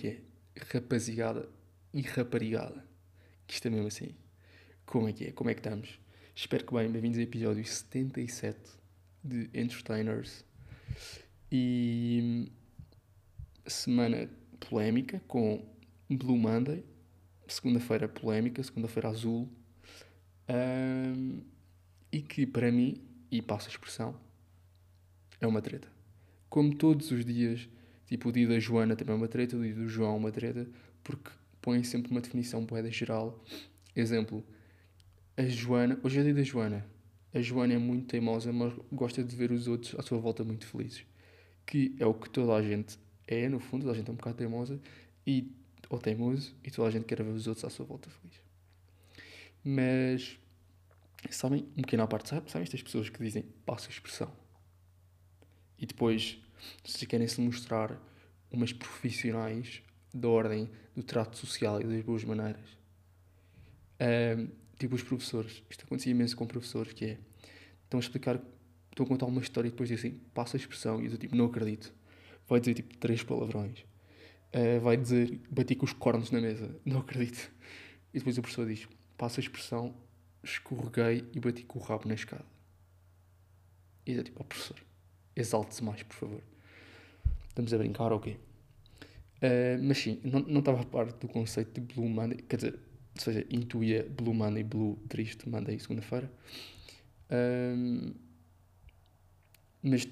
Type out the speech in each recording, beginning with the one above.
que é? Rapaziada e raparigada. Que isto é mesmo assim. Como é que é? Como é que estamos? Espero que bem. Bem-vindos ao episódio 77 de Entertainers. E semana polémica com Blue Monday. Segunda-feira polémica, segunda-feira azul. Um, e que para mim, e passo a expressão, é uma treta. Como todos os dias, tipo o dia da Joana também é uma treta, o dia do João é uma treta, porque põem sempre uma definição poeda geral. Exemplo, a Joana, hoje é o dia da Joana. A Joana é muito teimosa, mas gosta de ver os outros à sua volta muito felizes. Que é o que toda a gente é, no fundo, toda a gente é um bocado teimosa e, ou teimoso, e toda a gente quer ver os outros à sua volta felizes. Mas, sabem, um pequeno à parte, sabe? sabem estas pessoas que dizem, passa a expressão. E depois, se querem se mostrar umas profissionais da ordem do trato social e das boas maneiras. Um, tipo os professores. Isto acontecia imenso com professores, que é, estão a explicar, estão a contar uma história e depois dizem, passa a expressão, e eu tipo, não acredito. Vai dizer tipo três palavrões. Uh, vai dizer, bati com os cornos na mesa, não acredito. E depois o professor diz, passa a expressão, escorreguei e bati com o rabo na escada. E é tipo, ó oh, professor, exalte-se mais, por favor. Estamos a brincar, ok? Uh, mas sim, não estava a parte do conceito de Blue Monday, quer dizer, ou seja, intuía Blue Monday, Blue triste, Monday, segunda-feira. Um, mas,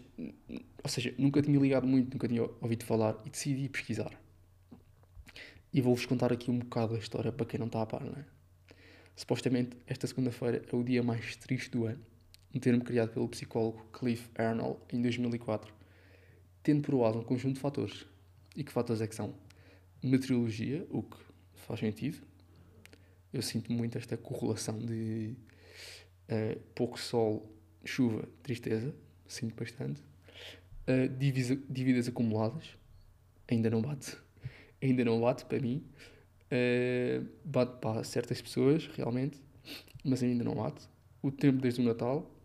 ou seja, nunca tinha ligado muito, nunca tinha ouvido falar e decidi pesquisar. E vou-vos contar aqui um bocado da história para quem não está a par, não é? Supostamente, esta segunda-feira é o dia mais triste do ano, um termo criado pelo psicólogo Cliff Arnold em 2004, tendo provado um conjunto de fatores e que fatores é que são? Meteorologia, o que faz sentido. Eu sinto muito esta correlação de uh, pouco sol, chuva, tristeza. Sinto bastante. Uh, divisa, dívidas acumuladas. Ainda não bate. Ainda não bate para mim. Uh, bate para certas pessoas, realmente. Mas ainda não bate. O tempo desde o Natal.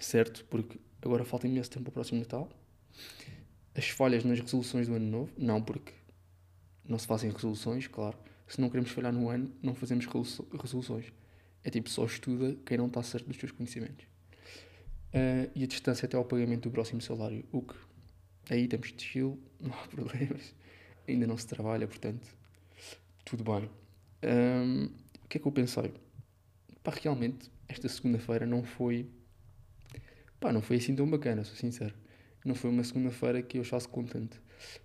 Certo, porque agora falta imenso tempo para o próximo Natal as falhas nas resoluções do ano novo, não porque não se fazem resoluções, claro. Se não queremos falhar no ano, não fazemos resoluções. É tipo, só estuda quem não está certo dos seus conhecimentos. Uh, e a distância até ao pagamento do próximo salário, o que aí temos de chill, não há problemas, ainda não se trabalha, portanto, tudo bem. Um, o que é que eu pensei? Pá, realmente, esta segunda-feira não foi. Pá, não foi assim tão bacana, sou sincero não foi uma segunda-feira que eu achasse contente.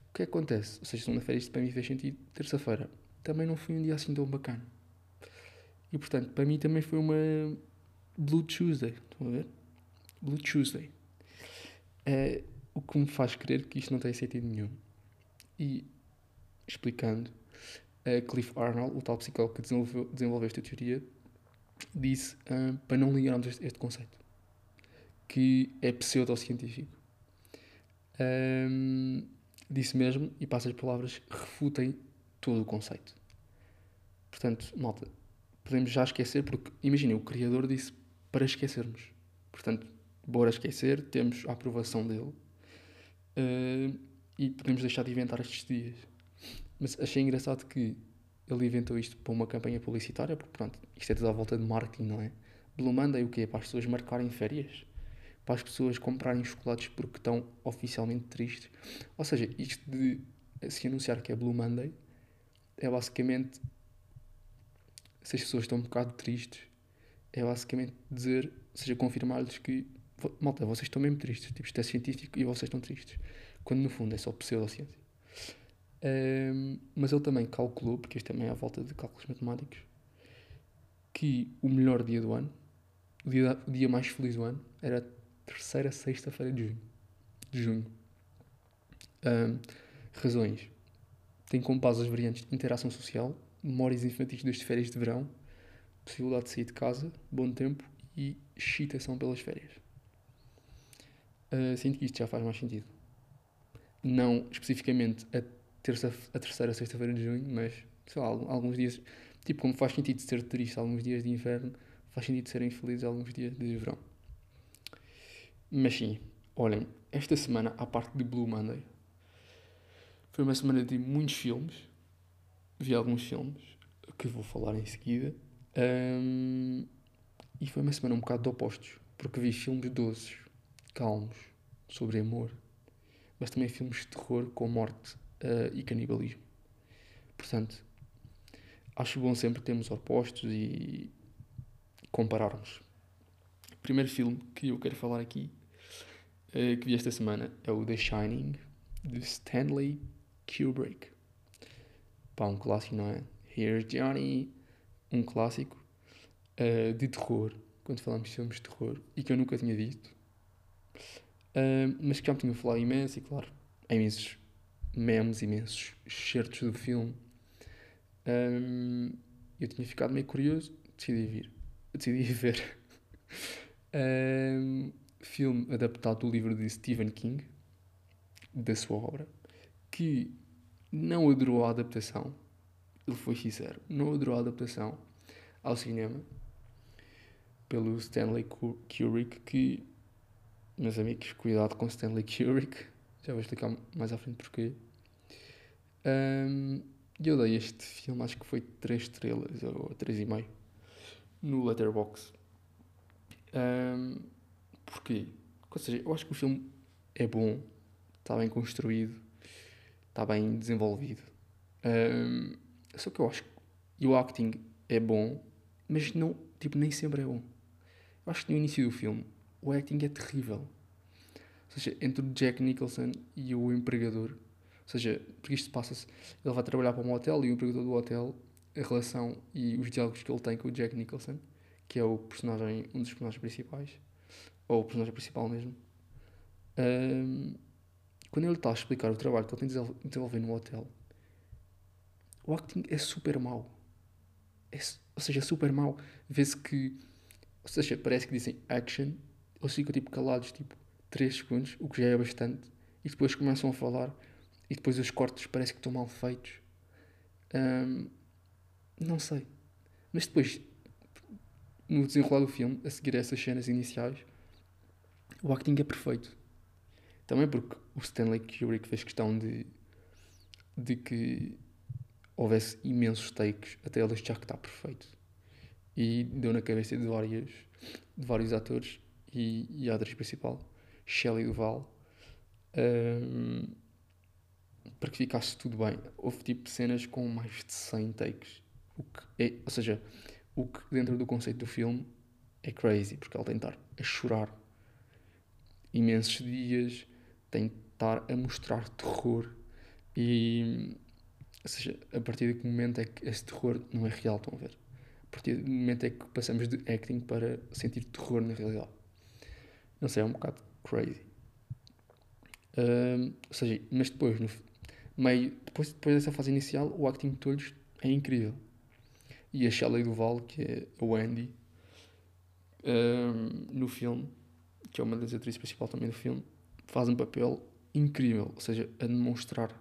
O que é que acontece? Ou seja, segunda-feira isto para mim fez sentido, terça-feira também não foi um dia assim tão bacana. E portanto, para mim também foi uma Blue Tuesday, estão a ver? Blue Tuesday. É, o que me faz crer que isto não tem sentido nenhum. E explicando, Cliff Arnold, o tal psicólogo que desenvolveu, desenvolveu esta teoria, disse uh, para não ligarmos este, este conceito, que é pseudocientífico um, disse mesmo, e passo as palavras, refutem todo o conceito. Portanto, malta, podemos já esquecer, porque imaginem, o Criador disse para esquecermos. Portanto, bora esquecer, temos a aprovação dele uh, e podemos deixar de inventar estes dias. Mas achei engraçado que ele inventou isto para uma campanha publicitária, porque pronto, isto é tudo à volta de marketing, não é? Blue Monday o quê? Para as pessoas marcarem férias? Para as pessoas comprarem chocolates porque estão oficialmente tristes. Ou seja, isto de se anunciar que é Blue Monday é basicamente se as pessoas estão um bocado tristes, é basicamente dizer, ou seja, confirmar-lhes que malta, vocês estão mesmo tristes, tipo, isto é científico e vocês estão tristes. Quando no fundo é só pseudociência. Um, mas ele também calculou, porque isto também é à volta de cálculos matemáticos, que o melhor dia do ano, o dia, o dia mais feliz do ano, era terceira sexta-feira de junho. De junho. Um, razões. Tem como base as variantes de interação social, memórias infantis das férias de verão, possibilidade de sair de casa, bom tempo e excitação pelas férias. Uh, sinto que isto já faz mais sentido. Não especificamente a, terça, a terceira sexta-feira de junho, mas sei lá, alguns dias, tipo como faz sentido ser triste alguns dias de inverno, faz sentido serem felizes alguns dias de verão. Mas sim, olhem, esta semana, à parte de Blue Monday, Foi uma semana de muitos filmes. Vi alguns filmes que vou falar em seguida. Um, e foi uma semana um bocado de opostos, porque vi filmes doces, calmos, sobre amor, mas também filmes de terror com morte uh, e canibalismo. Portanto, acho bom sempre termos opostos e compararmos. O primeiro filme que eu quero falar aqui, uh, que vi esta semana, é o The Shining, de Stanley Kubrick. Pá, um clássico, não é? Here's Johnny, um clássico uh, de terror, quando falamos de filmes de terror, e que eu nunca tinha visto, uh, mas que já me tinha falado imenso, e claro, há imensos memes, imensos certos do filme. Um, eu tinha ficado meio curioso, decidi vir, decidi ver. um, filme adaptado do livro de Stephen King, da sua obra, que não adorou a adaptação, ele foi sincero, não adorou a adaptação ao cinema pelo Stanley Kubrick, que, meus amigos, cuidado com Stanley Kubrick, já vou explicar mais à frente porquê. Um, eu dei este filme, acho que foi 3 estrelas ou 3,5 no Letterboxd. Um, porquê? Ou seja, eu acho que o filme é bom, está bem construído, está bem desenvolvido. Um, só que eu acho que o acting é bom, mas não, tipo, nem sempre é bom. Eu acho que no início do filme o acting é terrível. Ou seja, entre o Jack Nicholson e o empregador. Ou seja, porque isto passa-se. Ele vai trabalhar para um hotel e o empregador do hotel, a relação e os diálogos que ele tem com o Jack Nicholson, que é o personagem, um dos personagens principais, ou o personagem principal mesmo. Um, quando ele está a explicar o trabalho que ele tem de desenvolver no hotel, o acting é super mau. É, ou seja, é super mau. Vê-se que. Ou seja, parece que dizem action, eles ficam tipo calados tipo 3 segundos, o que já é bastante, e depois começam a falar, e depois os cortes parece que estão mal feitos. Um, não sei. Mas depois, no desenrolar do filme, a seguir a essas cenas iniciais, o acting é perfeito. Também porque o Stanley Kubrick fez questão de, de que houvesse imensos takes até ele achar que está perfeito. E deu na cabeça de, várias, de vários atores e, e a atriz principal, Shelley Duval, um, para que ficasse tudo bem. Houve tipo cenas com mais de 100 takes. O que é, ou seja, o que dentro do conceito do filme é crazy, porque ele tem de estar a chorar imensos dias, tem de estar a mostrar terror e ou seja, a partir que momento é que esse terror não é real, estão a ver? A partir do momento é que passamos de acting para sentir terror na realidade. Não sei, é um bocado crazy. Um, ou seja, mas depois, no meio, depois, depois dessa fase inicial, o acting de todos é incrível. E a Shelley Duval, que é a Wendy, um, no filme, que é uma das atrizes principais também do filme, faz um papel incrível, ou seja, a demonstrar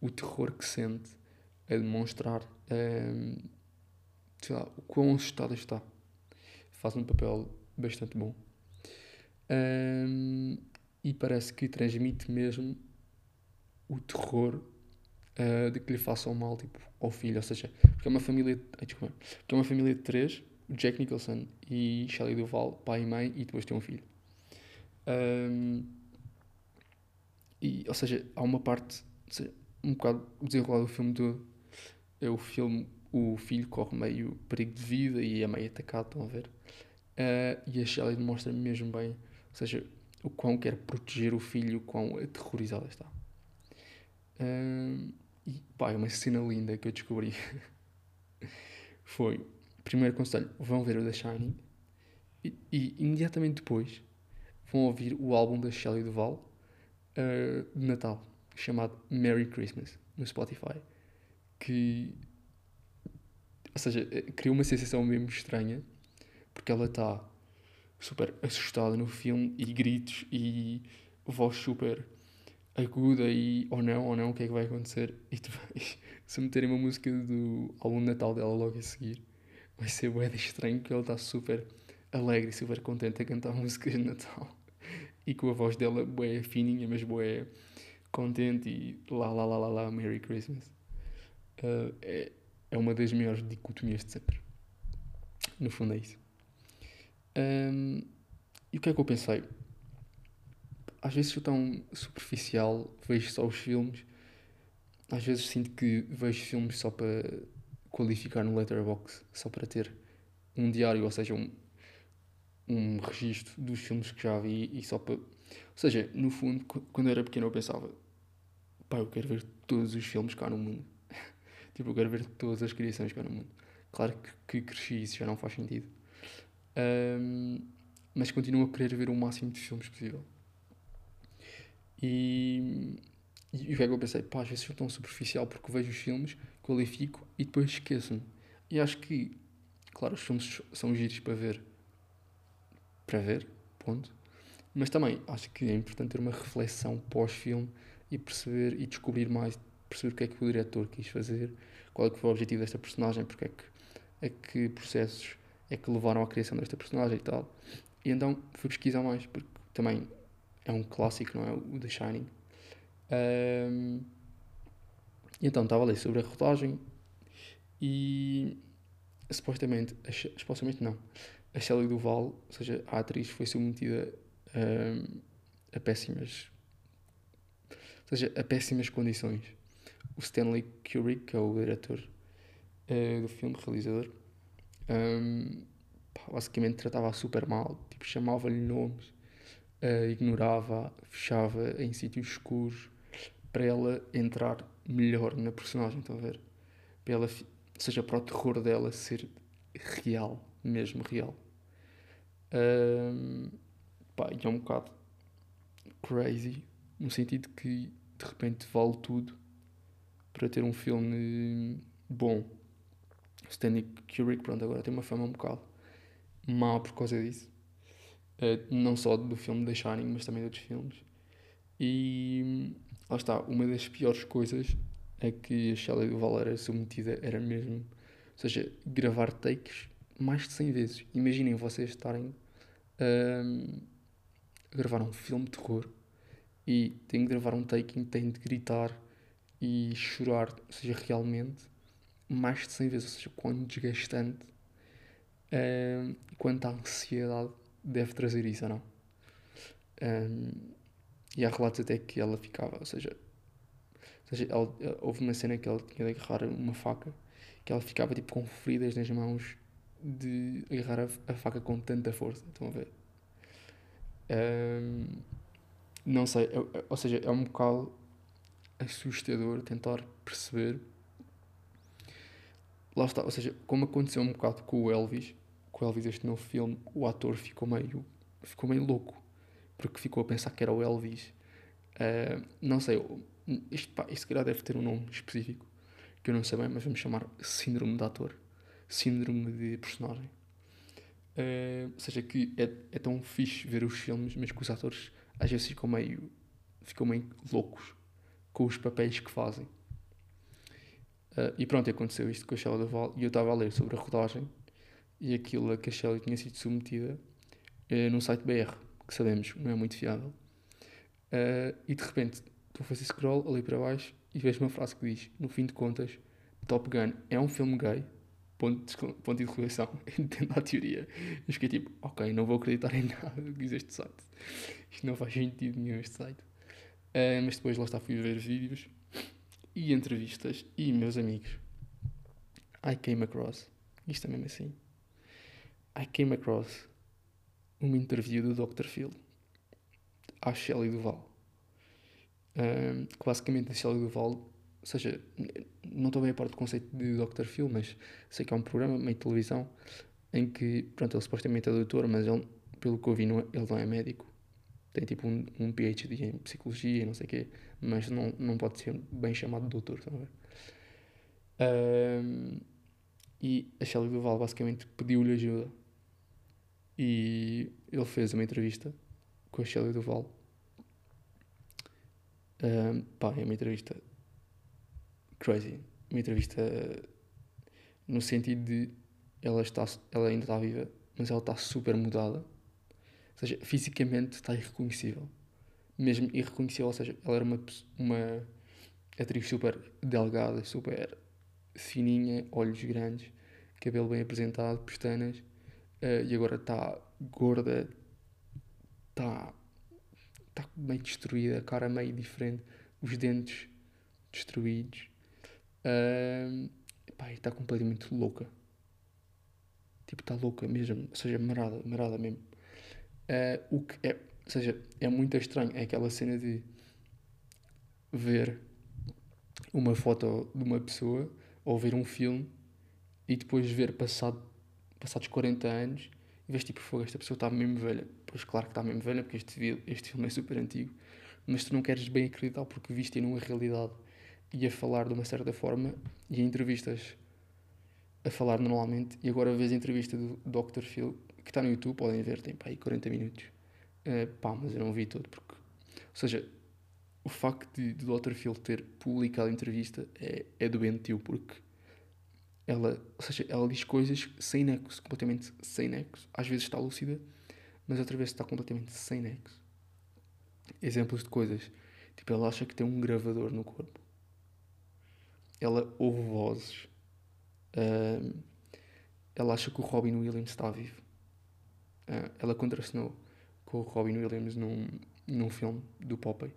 o terror que sente, a demonstrar um, lá, o quão assustada está. Faz um papel bastante bom. Um, e parece que transmite mesmo o terror uh, de que lhe façam mal tipo, ao filho. Ou seja, porque é uma família. Desculpa, porque é uma família de três: Jack Nicholson e Shelley Duval, pai e mãe, e depois tem um filho. Um, e, ou seja, há uma parte. Seja, um bocado o desenrolar do filme todo. É o filme, o filho corre meio perigo de vida e é meio atacado, estão a ver? Uh, e a Shelley demonstra mesmo bem, ou seja, o quão quer proteger o filho, o quão aterrorizada está. Uh, e pá, é uma cena linda que eu descobri. Foi, primeiro conselho, vão ver o The Shining e, e imediatamente depois vão ouvir o álbum da Shelley Duval uh, de Natal chamado Merry Christmas no Spotify, que, ou seja, eh, criou uma sensação mesmo estranha, porque ela está super assustada no filme e gritos e voz super aguda e ou não, ou não, o que é que vai acontecer? E tu vais, se meterem uma música do álbum de Natal dela logo a seguir, vai ser bué estranho porque ela está super alegre e super contente a cantar músicas de Natal e com a voz dela bué fininha, mas bué contente e lá, lá, lá, lá, lá, Merry Christmas. Uh, é, é uma das maiores dicotomias de sempre. No fundo é isso. Um, e o que é que eu pensei? Às vezes sou tão superficial, vejo só os filmes. Às vezes sinto que vejo filmes só para qualificar no Letterboxd, só para ter um diário, ou seja, um, um registro dos filmes que já vi e só para. Ou seja, no fundo, quando eu era pequeno eu pensava, pá, eu quero ver todos os filmes cá no mundo. tipo, eu quero ver todas as criações cá no mundo. Claro que, que cresci isso já não faz sentido. Um, mas continuo a querer ver o máximo de filmes possível. E, e o que é que eu pensei? Pá, às vezes sou tão superficial porque vejo os filmes, qualifico e depois esqueço-me. E acho que, claro, os filmes são giros para ver para ver, ponto. Mas também acho que é importante ter uma reflexão pós-filme e perceber e descobrir mais, perceber o que é que o diretor quis fazer, qual é que foi o objetivo desta personagem, porque é que, é que processos é que levaram à criação desta personagem e tal. E então fui pesquisar mais, porque também é um clássico, não é? O The Shining. Um, então estava a ler sobre a rodagem e supostamente, supostamente não, a Shelley Duval, ou seja, a atriz, foi submetida a, a péssimas. Ou seja, a péssimas condições. O Stanley Kubrick, que é o diretor uh, do filme, realizador, um, basicamente tratava-a super mal, tipo, chamava-lhe nomes, uh, ignorava, fechava em sítios escuros para ela entrar melhor na personagem, estão a ver? Para ela, seja, para o terror dela ser real mesmo real. Um, pá, e é um bocado crazy, no sentido que de repente vale tudo para ter um filme bom. Stanley Kubrick, pronto, agora tem uma fama um bocado má por causa disso. Uh, não só do filme The Shining, mas também de outros filmes. E lá está, uma das piores coisas é que a Shelley Duval era submetida, era mesmo, ou seja, gravar takes mais de 100 vezes. Imaginem vocês estarem um, a gravar um filme de terror e têm que gravar um take em que têm de gritar e chorar, ou seja, realmente, mais de 100 vezes, ou seja, quão desgastante um, e quanta ansiedade deve trazer isso ou não. Um, e há relatos até que ela ficava, ou seja, ou seja ela, houve uma cena que ela tinha de agarrar uma faca que ela ficava tipo com feridas nas mãos de agarrar a, a, faca com tanta força. Estão a ver? Um, não sei, é, ou seja, é um bocado assustador tentar perceber. Lá está, ou seja, como aconteceu um bocado com o Elvis, com Elvis, este novo filme, o ator ficou meio, ficou meio louco, porque ficou a pensar que era o Elvis. Uh, não sei, isto, pá, calhar deve ter um nome específico, que eu não sei bem, mas vamos chamar Síndrome de Ator síndrome de personagem. Uh, ou seja, que é, é tão fixe ver os filmes, mas que os atores às vezes ficam meio, ficam meio loucos com os papéis que fazem. Uh, e pronto, aconteceu isto com a Shelley Duval e eu estava a ler sobre a rodagem e aquilo a que a Shelley tinha sido submetida uh, no site BR, que sabemos não é muito fiável. Uh, e de repente estou a fazer scroll ali para baixo e vejo uma frase que diz: No fim de contas, Top Gun é um filme gay ponto de, ponto de interrogação, entendo a teoria. Eu fiquei tipo, ok, não vou acreditar em nada que diz este site. Isto não faz sentido nenhum este site. Uh, mas depois lá está, fui ver vídeos e entrevistas e meus amigos. I came across, isto é mesmo assim, I came across uma interview do Dr. Phil à Shelley Duval. Um, que basicamente a Shelley Duval ou seja, não estou bem a parte do conceito de Dr. Phil, mas sei que é um programa meio de televisão em que, pronto, ele supostamente é doutor, mas ele, pelo que eu vi, não é, ele não é médico. Tem tipo um, um PhD em psicologia e não sei o quê, mas não, não pode ser bem chamado de doutor, estão a ver? Um, e a Shelley Duval basicamente pediu-lhe ajuda e ele fez uma entrevista com a Shelley Duval. Um, pá, é uma entrevista crazy. Uma entrevista no sentido de ela, está, ela ainda está viva, mas ela está super mudada. Ou seja, fisicamente está irreconhecível. mesmo irreconhecível, ou seja, ela era uma, uma atriz super delgada, super fininha, olhos grandes, cabelo bem apresentado, pestanas, uh, e agora está gorda, está tá meio destruída, a cara meio diferente, os dentes destruídos. Uh, está completamente louca. Tipo, está louca mesmo, ou seja, marada, marada mesmo. Uh, o que é, ou seja, é muito estranho, é aquela cena de ver uma foto de uma pessoa ou ver um filme e depois ver passado, passados 40 anos e vês tipo, fogo, esta pessoa está mesmo velha. Pois claro que está mesmo velha porque este, este filme é super antigo, mas tu não queres bem acreditar porque viste numa realidade e a falar de uma certa forma e em entrevistas a falar normalmente e agora vês a entrevista do Dr. Phil que está no YouTube, podem ver, tem para aí 40 minutos. Uh, pá, mas eu não vi todo porque. Ou seja, o facto de, de Dr. Phil ter publicado a entrevista é, é doentio porque ela, ou seja, ela diz coisas sem nexo, completamente sem nexo. Às vezes está lúcida, mas outra vez está completamente sem nexo. Exemplos de coisas. Tipo, ela acha que tem um gravador no corpo. Ela ouve vozes. Ela acha que o Robin Williams está vivo. Uh, ela contracenou com o Robin Williams num, num filme do Popeye.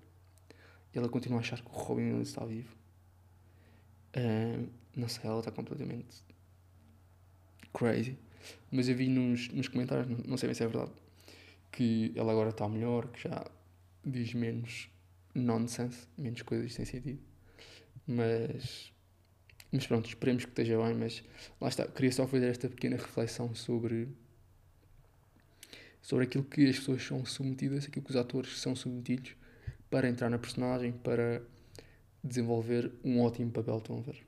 Ela continua a achar que o Robin Williams está vivo. Uh, não sei, ela está completamente crazy. Mas eu vi nos, nos comentários, não sei bem se é verdade, que ela agora está melhor, que já diz menos nonsense, menos coisas sem sentido. Mas, mas pronto, esperemos que esteja bem. Mas lá está, queria só fazer esta pequena reflexão sobre, sobre aquilo que as pessoas são submetidas, aquilo que os atores são submetidos para entrar na personagem, para desenvolver um ótimo papel. Estão a ver?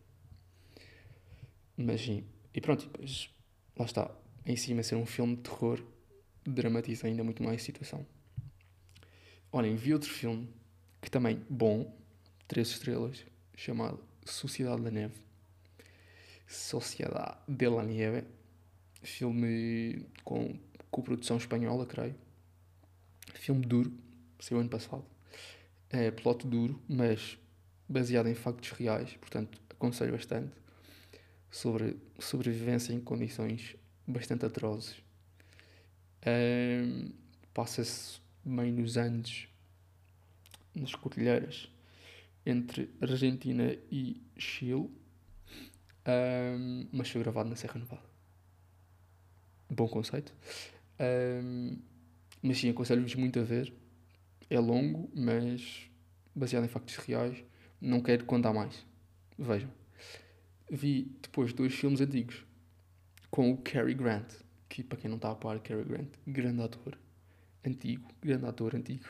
Mas sim, e pronto, depois lá está, em cima ser um filme de terror, dramatiza ainda muito mais a situação. Olhem, vi outro filme que também bom, três estrelas, chamado Sociedade da Neve. Sociedade de la Nieve. Filme com, com produção espanhola, creio. Filme duro, saiu ano passado. É plot duro, mas baseado em factos reais, portanto aconselho bastante sobre sobrevivência em condições bastante atrozes. Um, Passa-se bem nos Andes, nas cordilheiras, entre Argentina e Chile, um, mas foi gravado na Serra Nevada. Bom conceito. Um, mas sim, aconselho-vos muito a ver. É longo, mas baseado em factos reais. Não quero contar mais. Vejam vi depois dois filmes antigos com o Cary Grant, que para quem não está a par, Cary Grant, grande ator, antigo, grande ator antigo.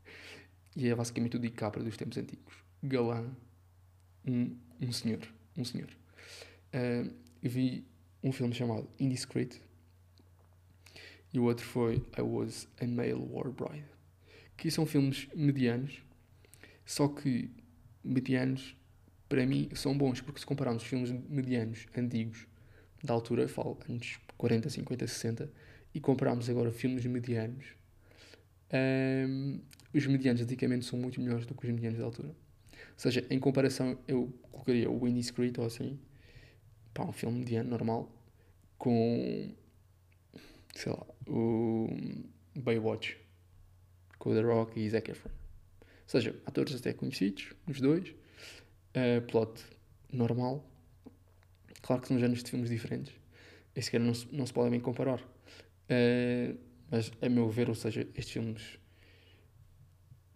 e é basicamente o DiCaprio dos tempos antigos. Galã, um, um senhor, um senhor. Uh, vi um filme chamado Indiscreet e o outro foi I Was a Male War Bride, que são filmes medianos, só que medianos para mim, são bons, porque se compararmos filmes medianos, antigos, da altura, falo anos 40, 50, 60, e compararmos agora filmes medianos, um, os medianos antigamente são muito melhores do que os medianos da altura. Ou seja, em comparação, eu colocaria o Indiscreet ou assim, pá, um filme mediano, normal, com, sei lá, o Baywatch, com The Rock e Zac Efron. Seja, atores até conhecidos, os dois, Uh, plot normal. Claro que são géneros de filmes diferentes. E sequer não se, não se podem bem comparar. Uh, mas, a meu ver, ou seja, estes filmes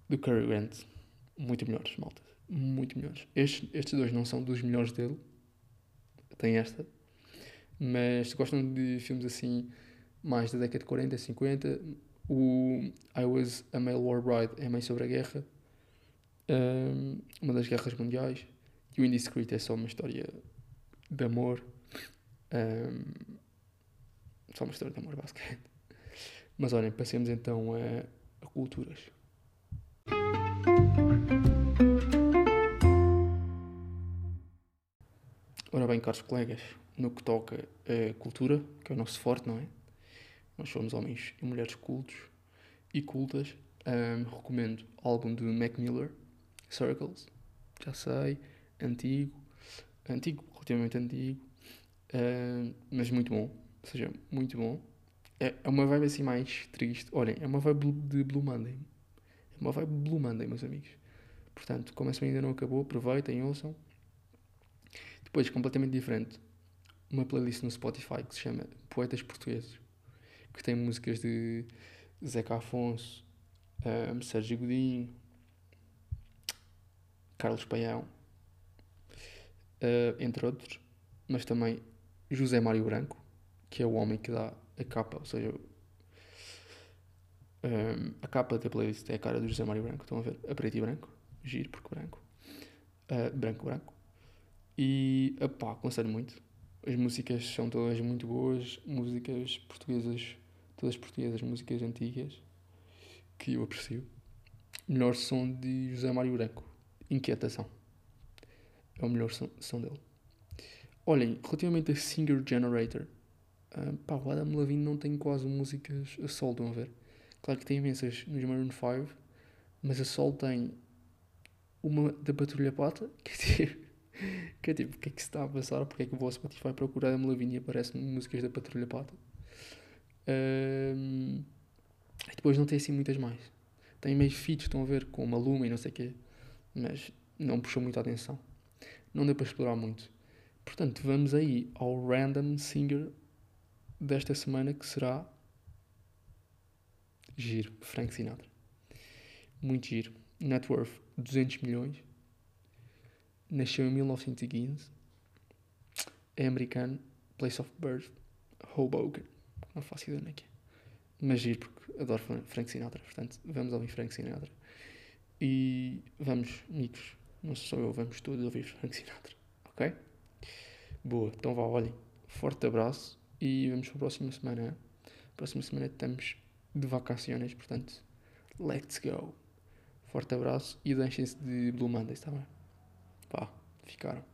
do Cary Grant, muito melhores, malta. Muito melhores. Estes, estes dois não são dos melhores dele. Tem esta. Mas se gostam de filmes assim, mais da década de 40, 50, o I Was a Male War Bride é mais sobre a guerra um, uma das guerras mundiais, e o Indiscreet é só uma história de amor. Um, só uma história de amor, basicamente. Mas olhem, passemos então a, a culturas. Ora bem, caros colegas, no que toca a cultura, que é o nosso forte, não é? Nós somos homens e mulheres cultos e cultas. Um, recomendo o álbum de Mac Miller, Circles. Já sei, antigo. Antigo, relativamente antigo. Uh, mas muito bom. Ou seja, muito bom. É, é uma vibe assim mais triste. Olhem, é uma vibe de Blue Monday. É uma vibe Blue Monday, meus amigos. Portanto, como essa ainda não acabou, aproveitem, ouçam. Depois, completamente diferente, uma playlist no Spotify que se chama Poetas Portugueses, que tem músicas de Zeca Afonso, um, Sérgio Godinho, Carlos Paião, uh, entre outros, mas também José Mário Branco, que é o homem que dá a capa, ou seja, um, a capa da playlist é a cara do José Mário Branco, estão a ver? A preto e branco, giro porque branco, uh, branco, branco. E, pá, aconselho muito. As músicas são todas muito boas, músicas portuguesas, todas portuguesas, músicas antigas, que eu aprecio. Melhor som de José Mário Branco, Inquietação. É o melhor som, som dele. Olhem, relativamente a Singer Generator, uh, pá, o Adam Levine não tem quase músicas a sol, estão a ver? Claro que tem imensas nos Maroon 5, mas a sol tem uma da Patrulha Pata, que é tipo, que é tipo, o que é que se está a passar? Porque é que vou ao Spotify procurar Adam Levine e aparecem músicas da Patrulha Pata? Um, e depois não tem assim muitas mais. Tem meio feats, estão a ver, com uma Luma e não sei o quê, mas não puxou muita atenção. Não deu para explorar muito. Portanto, vamos aí ao random singer desta semana que será Giro, Frank Sinatra. Muito giro. Net worth 200 milhões. Nasceu em 1915. É americano. Place of birth Hoboken. Não faço ideia nem que é. Mas giro porque adoro Frank Sinatra. Portanto, vamos ouvir Frank Sinatra. E vamos, amigos. Não sou eu, vamos todos ouvir Frank Sinatra. Ok? Boa, então vá, olhem. Forte abraço e vemos para a próxima semana. Próxima semana estamos de vacações, portanto, let's go. Forte abraço e deixem-se de Blue Mondays, está bem? Pá, ficaram.